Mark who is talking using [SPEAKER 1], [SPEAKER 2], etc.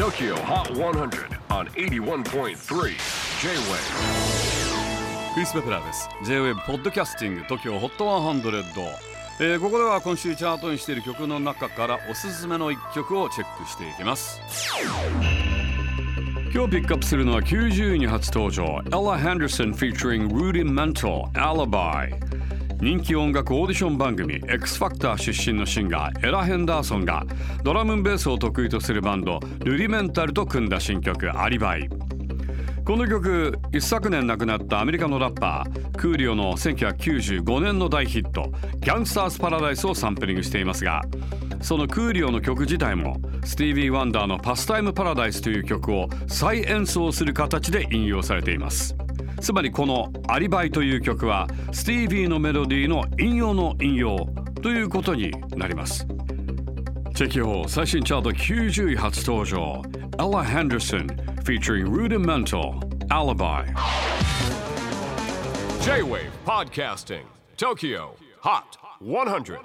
[SPEAKER 1] TOKYO HOT 100 on 81.3 J-WAVE
[SPEAKER 2] クリス・ベプラーです。J-WAVE ポッドキャスティング TOKYO HOT 100、えーここでは今週チャートにしている曲の中からおすすめの一曲をチェックしていきます。今日ピックアップするのは90位に初登場。Ella Henderson featuring Rudimental Alibi 人気音楽オーディション番組 X Factor 出身のシンガーエラ・ヘンダーソンがドラムンベースを得意とするバンドルディメンタルと組んだ新曲アリバイ。この曲一昨年亡くなったアメリカのラッパークーリオの1995年の大ヒット「ギャンスターズ・パラダイス」をサンプリングしていますがそのクーリオの曲自体もスティービー・ワンダーの「パスタイム・パラダイス」という曲を再演奏する形で引用されています。つまりこの「アリバイ」という曲はスティービーのメロディーの引用の引用ということになります。チェキホー最新チャート90位初登場。エラ・ハンダルソンフィーチャーリーブ Rudimental アリバイ
[SPEAKER 1] J-WAVE PODCASTING TOKYO HOT 100